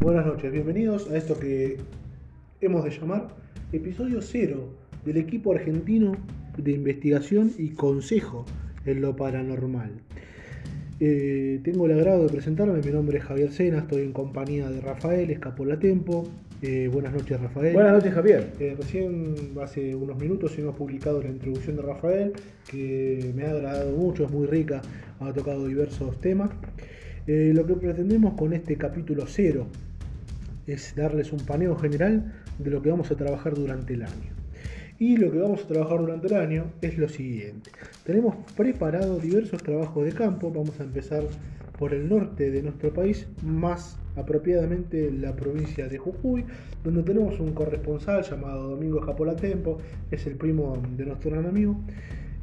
Buenas noches, bienvenidos a esto que hemos de llamar episodio cero del equipo argentino de investigación y consejo en lo paranormal. Eh, tengo el agrado de presentarme, mi nombre es Javier Sena, estoy en compañía de Rafael Escapolatempo. Eh, buenas noches Rafael. Buenas noches Javier. Eh, recién hace unos minutos hemos publicado la introducción de Rafael, que me ha agradado mucho, es muy rica, ha tocado diversos temas. Eh, lo que pretendemos con este capítulo cero es darles un paneo general de lo que vamos a trabajar durante el año. Y lo que vamos a trabajar durante el año es lo siguiente. Tenemos preparado diversos trabajos de campo. Vamos a empezar por el norte de nuestro país, más apropiadamente la provincia de Jujuy, donde tenemos un corresponsal llamado Domingo Japolatempo, es el primo de nuestro gran amigo,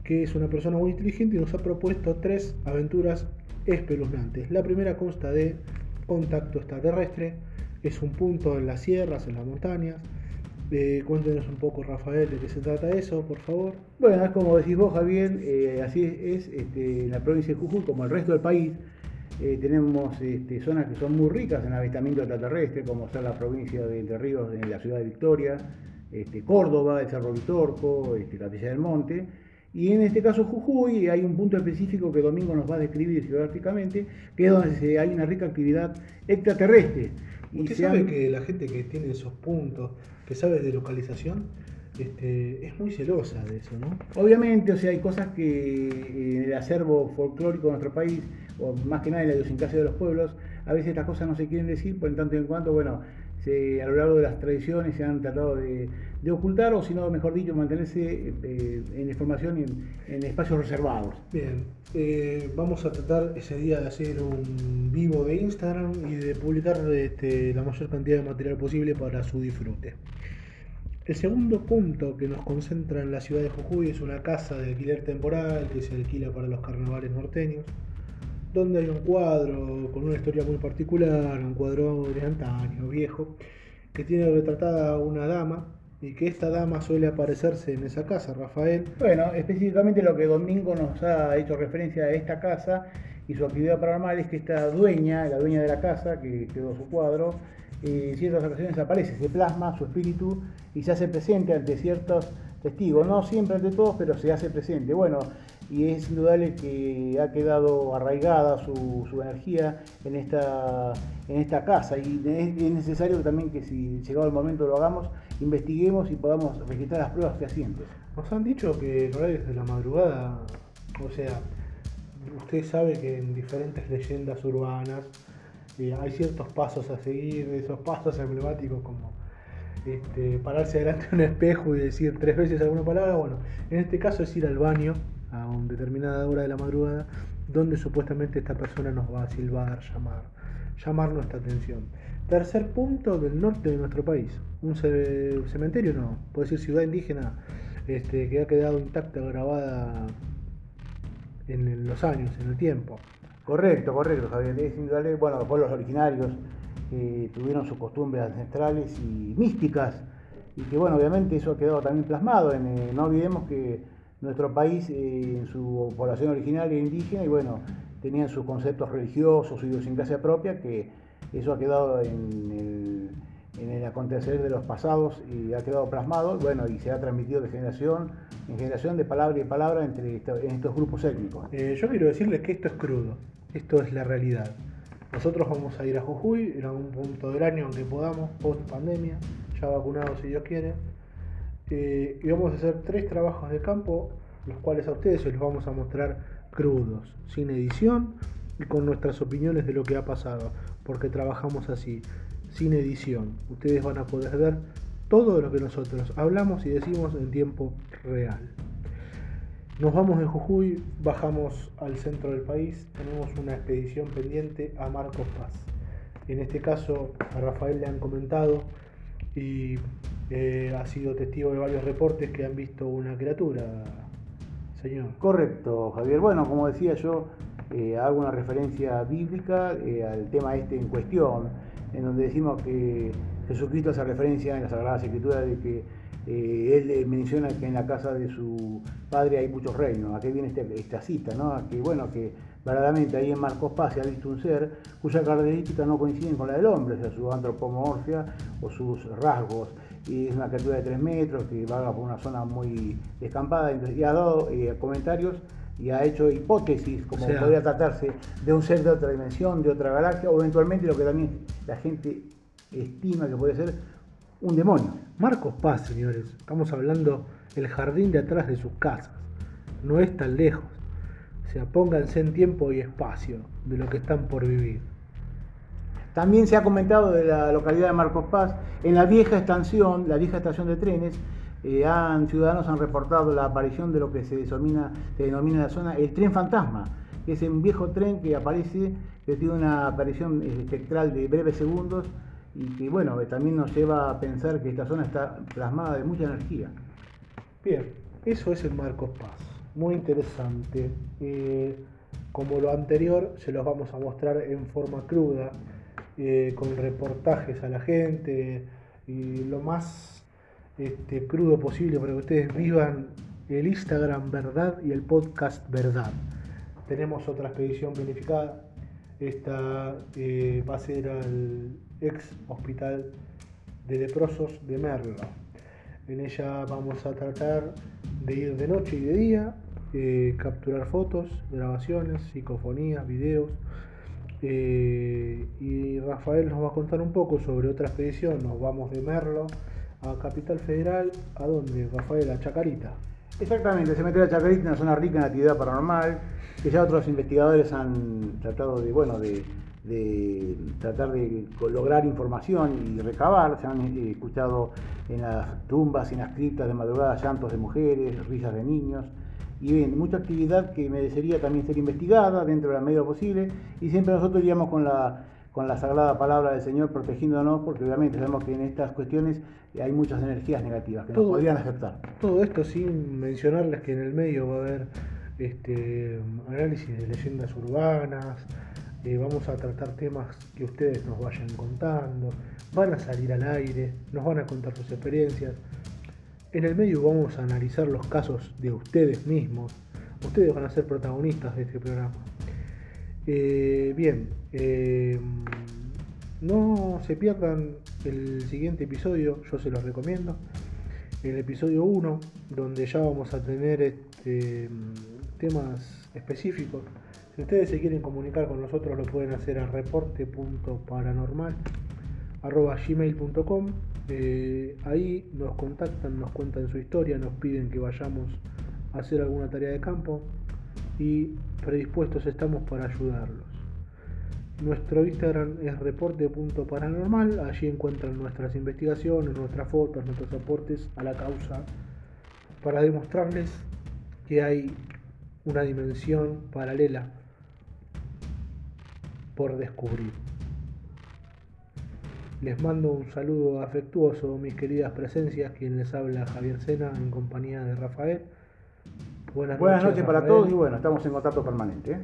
que es una persona muy inteligente y nos ha propuesto tres aventuras espeluznantes. La primera consta de contacto extraterrestre, es un punto en las sierras, en las montañas. Eh, cuéntenos un poco, Rafael, de qué se trata eso, por favor. Bueno, es como decís vos, Javier, eh, así es, este, en la provincia de Jujuy, como el resto del país, eh, tenemos este, zonas que son muy ricas en avistamiento extraterrestre, como son la provincia de Entre Ríos, en la ciudad de Victoria, este, Córdoba, el Cerro Vitorco, este, Capilla del Monte. Y en este caso Jujuy hay un punto específico que Domingo nos va a describir geográficamente, que es donde hay una rica actividad extraterrestre. Usted sabe que la gente que tiene esos puntos, que sabe de localización, este, es muy celosa de eso, ¿no? Obviamente, o sea, hay cosas que en el acervo folclórico de nuestro país, o más que nada en la idiosincrasia de los pueblos, a veces estas cosas no se quieren decir, por en tanto y en cuanto, bueno, a lo largo de las tradiciones se han tratado de, de ocultar, o si no, mejor dicho, mantenerse eh, en información en, en, espacios reservados. Bien, eh, vamos a tratar ese día de hacer un vivo de Instagram y de publicar este, la mayor cantidad de material posible para su disfrute. El segundo punto que nos concentra en la ciudad de Jujuy es una casa de alquiler temporal que se alquila para los carnavales norteños, donde hay un cuadro con una historia muy particular, un cuadro de antaño, viejo, que tiene retratada una dama y que esta dama suele aparecerse en esa casa, Rafael. Bueno, específicamente lo que Domingo nos ha hecho referencia a esta casa y su actividad paranormal es que esta dueña, la dueña de la casa, que quedó su cuadro, eh, en ciertas ocasiones aparece, se plasma su espíritu y se hace presente ante ciertos testigos, no siempre ante todos, pero se hace presente. Bueno, y es indudable que ha quedado arraigada su, energía en esta, en esta casa y es, es, necesario también que si llegado el momento lo hagamos, investiguemos y podamos registrar las pruebas fehacientes. Nos han dicho que en horarios de la madrugada, o sea, usted sabe que en diferentes leyendas urbanas eh, hay ciertos pasos a seguir, esos pasos emblemáticos como este, pararse delante de un espejo y decir tres veces alguna palabra. Bueno, en este caso es ir al baño a una determinada hora de la madrugada, donde supuestamente esta persona nos va a silbar, llamar, llamar nuestra atención. Tercer punto del norte de nuestro país, un cementerio, no, puede decir ciudad indígena, este, que ha quedado intacta, grabada en los años, en el tiempo. Correcto, correcto, Javier. Bueno, los pueblos originarios eh, tuvieron sus costumbres ancestrales y místicas, y que, bueno, obviamente eso ha quedado también plasmado. En, eh, no olvidemos que nuestro país, eh, en su población originaria indígena, y bueno, tenían sus conceptos religiosos, su idiosincrasia propia, que eso ha quedado en el, en acontecer de los pasados y ha quedado plasmado, bueno, y se ha transmitido de generación en generación, de palabra y palabra entre en estos grupos étnicos. Eh, yo quiero decirles que esto es crudo, esto es la realidad. Nosotros vamos a ir a Jujuy en algún punto del año, aunque podamos, post pandemia, ya vacunados si Dios quiere, eh, y vamos a hacer tres trabajos de campo, los cuales a ustedes se los vamos a mostrar crudos, sin edición y con nuestras opiniones de lo que ha pasado, porque trabajamos así sin edición. Ustedes van a poder ver todo lo que nosotros hablamos y decimos en tiempo real. Nos vamos de Jujuy, bajamos al centro del país, tenemos una expedición pendiente a Marcos Paz. En este caso a Rafael le han comentado y eh, ha sido testigo de varios reportes que han visto una criatura, señor. Correcto, Javier. Bueno, como decía yo, eh, hago una referencia bíblica eh, al tema este en cuestión en donde decimos que Jesucristo hace referencia en la Sagrada Escritura de que él menciona que en la casa de su padre hay muchos reinos. ¿A qué viene este, esta cita? ¿no? Que, bueno, que verdaderamente ahí en Marcos Paz se ha visto un ser cuyas características no coinciden con la del hombre, o sea, su antropomorfia o sus rasgos. Y es una criatura de 3 metros que vaga por una zona muy descampada y ha dado eh, comentarios y ha hecho hipótesis como podría tratarse de un ser de otra dimensión, de otra galaxia, o eventualmente lo que también la gente estima que puede ser un demonio. Marcos Paz, señores, estamos hablando el jardín de atrás de sus casas, no es tan lejos. O sea, pónganse en tiempo y espacio de lo que están por vivir. También se ha comentado de la localidad de Marcos Paz, en la vieja estación, la vieja estación de trenes, eh, han, ciudadanos han reportado la aparición de lo que se denomina, se denomina en la zona el tren fantasma, que es un viejo tren que aparece, que tiene una aparición espectral de breves segundos y que bueno, también nos lleva a pensar que esta zona está plasmada de mucha energía. Bien, eso es el Marcos Paz, muy interesante. Eh, como lo anterior, se los vamos a mostrar en forma cruda, eh, con reportajes a la gente y lo más este, crudo posible para que ustedes vivan el Instagram Verdad y el podcast Verdad. Tenemos otra expedición planificada. Esta eh, va a ser al ex hospital de leprosos de Merlo. En ella vamos a tratar de ir de noche y de día, eh, capturar fotos, grabaciones, psicofonías, videos. Eh, y Rafael nos va a contar un poco sobre otra expedición. Nos vamos de Merlo a Capital Federal, ¿a dónde, Rafael? A Chacarita. Exactamente, se mete a Chacarita, una zona rica en actividad paranormal, que ya otros investigadores han tratado de, bueno, de, tratar de lograr información y recabar. Se han eh, escuchado en las tumbas, en las criptas de madrugada, llantos de mujeres, risas de niños. Y bien, mucha actividad que merecería también ser investigada dentro de la medida posible. Y siempre nosotros iríamos con la con la sagrada palabra del Señor protegiéndonos, porque obviamente sabemos que en estas cuestiones hay muchas energías negativas que no podrían aceptar. Todo esto sin mencionarles que en el medio va a haber este, análisis de leyendas urbanas, eh, vamos a tratar temas que ustedes nos vayan contando, van a salir al aire, nos van a contar sus experiencias. En el medio vamos a analizar los casos de ustedes mismos. Ustedes van a ser protagonistas de este programa. Eh, bien, eh, no se pierdan el siguiente episodio, yo se los recomiendo. El episodio 1, donde ya vamos a tener este, temas específicos. Si ustedes se quieren comunicar con nosotros, lo pueden hacer a reporte.paranormal.gmail.com. Eh, ahí nos contactan, nos cuentan su historia, nos piden que vayamos a hacer alguna tarea de campo y predispuestos estamos para ayudarlos. Nuestro Instagram es reporte.paranormal, allí encuentran nuestras investigaciones, nuestras fotos, nuestros aportes a la causa para demostrarles que hay una dimensión paralela por descubrir. Les mando un saludo afectuoso, mis queridas presencias, quien les habla Javier Sena en compañía de Rafael. Buenas, noches, para todos y bueno, estamos en contacto permanente. ¿eh?